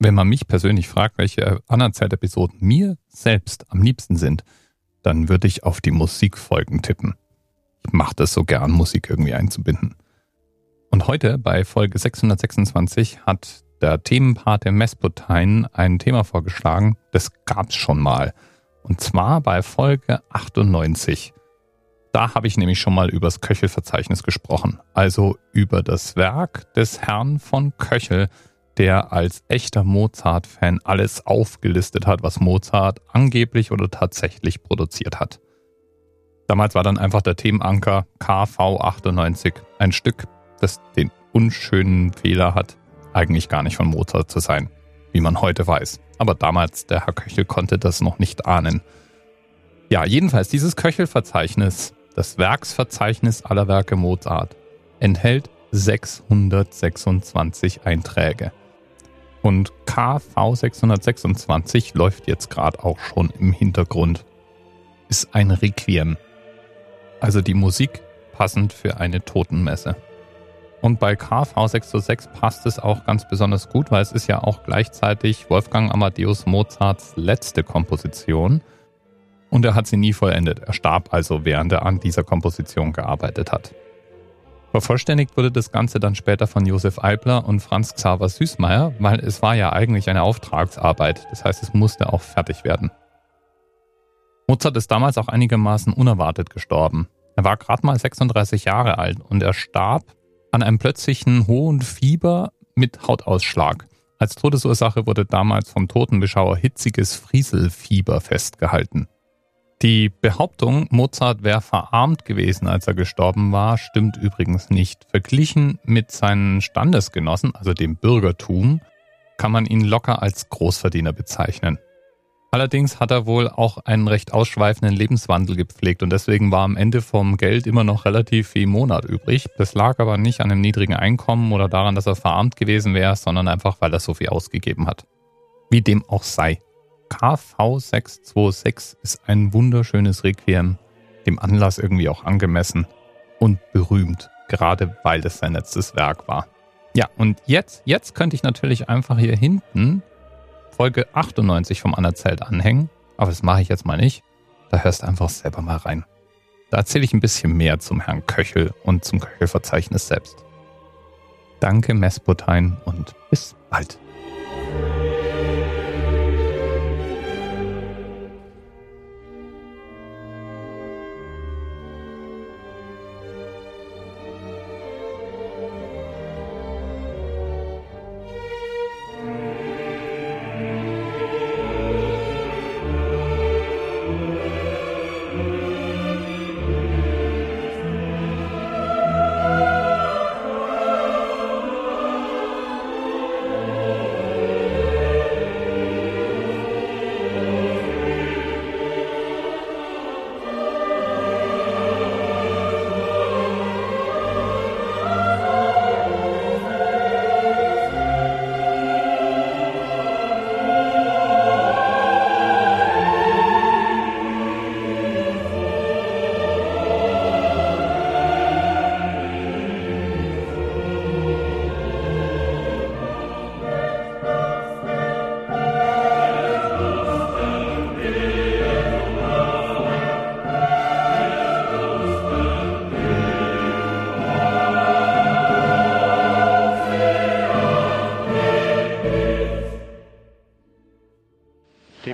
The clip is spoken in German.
Wenn man mich persönlich fragt, welche Anerzählt-Episoden mir selbst am liebsten sind, dann würde ich auf die Musikfolgen tippen. Ich mache das so gern, Musik irgendwie einzubinden. Und heute bei Folge 626 hat der Themenpate Mespotein ein Thema vorgeschlagen, das gab's schon mal. Und zwar bei Folge 98. Da habe ich nämlich schon mal übers Köchelverzeichnis gesprochen, also über das Werk des Herrn von Köchel, der als echter Mozart-Fan alles aufgelistet hat, was Mozart angeblich oder tatsächlich produziert hat. Damals war dann einfach der Themenanker KV98 ein Stück, das den unschönen Fehler hat, eigentlich gar nicht von Mozart zu sein, wie man heute weiß. Aber damals, der Herr Köchel konnte das noch nicht ahnen. Ja, jedenfalls dieses Köchelverzeichnis, das Werksverzeichnis aller Werke Mozart, enthält 626 Einträge. Und KV 626 läuft jetzt gerade auch schon im Hintergrund. Ist ein Requiem. Also die Musik passend für eine Totenmesse. Und bei KV 606 passt es auch ganz besonders gut, weil es ist ja auch gleichzeitig Wolfgang Amadeus Mozarts letzte Komposition. Und er hat sie nie vollendet. Er starb also, während er an dieser Komposition gearbeitet hat. Vervollständigt wurde das Ganze dann später von Josef Eibler und Franz Xaver Süßmeier, weil es war ja eigentlich eine Auftragsarbeit. Das heißt, es musste auch fertig werden. Mozart ist damals auch einigermaßen unerwartet gestorben. Er war gerade mal 36 Jahre alt und er starb an einem plötzlichen hohen Fieber mit Hautausschlag. Als Todesursache wurde damals vom Totenbeschauer hitziges Frieselfieber festgehalten. Die Behauptung, Mozart wäre verarmt gewesen, als er gestorben war, stimmt übrigens nicht. Verglichen mit seinen Standesgenossen, also dem Bürgertum, kann man ihn locker als Großverdiener bezeichnen. Allerdings hat er wohl auch einen recht ausschweifenden Lebenswandel gepflegt und deswegen war am Ende vom Geld immer noch relativ viel Monat übrig. Das lag aber nicht an einem niedrigen Einkommen oder daran, dass er verarmt gewesen wäre, sondern einfach, weil er so viel ausgegeben hat. Wie dem auch sei. KV626 ist ein wunderschönes Requiem, dem Anlass irgendwie auch angemessen und berühmt, gerade weil es sein letztes Werk war. Ja, und jetzt, jetzt könnte ich natürlich einfach hier hinten Folge 98 vom Anerzählt anhängen, aber das mache ich jetzt mal nicht. Da hörst du einfach selber mal rein. Da erzähle ich ein bisschen mehr zum Herrn Köchel und zum Köchelverzeichnis selbst. Danke, Mesputein, und bis bald.